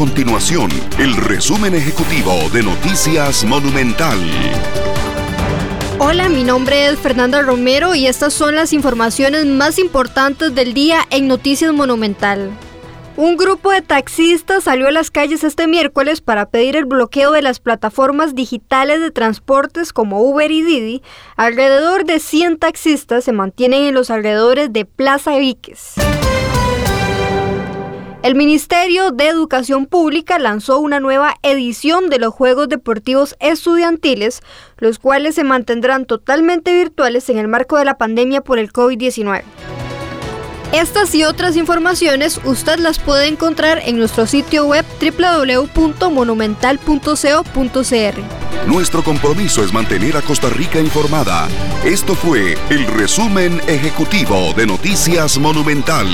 continuación el resumen ejecutivo de Noticias Monumental. Hola, mi nombre es Fernanda Romero y estas son las informaciones más importantes del día en Noticias Monumental. Un grupo de taxistas salió a las calles este miércoles para pedir el bloqueo de las plataformas digitales de transportes como Uber y Didi. Alrededor de 100 taxistas se mantienen en los alrededores de Plaza Víquez. El Ministerio de Educación Pública lanzó una nueva edición de los Juegos Deportivos Estudiantiles, los cuales se mantendrán totalmente virtuales en el marco de la pandemia por el COVID-19. Estas y otras informaciones usted las puede encontrar en nuestro sitio web www.monumental.co.cr. Nuestro compromiso es mantener a Costa Rica informada. Esto fue el resumen ejecutivo de Noticias Monumental.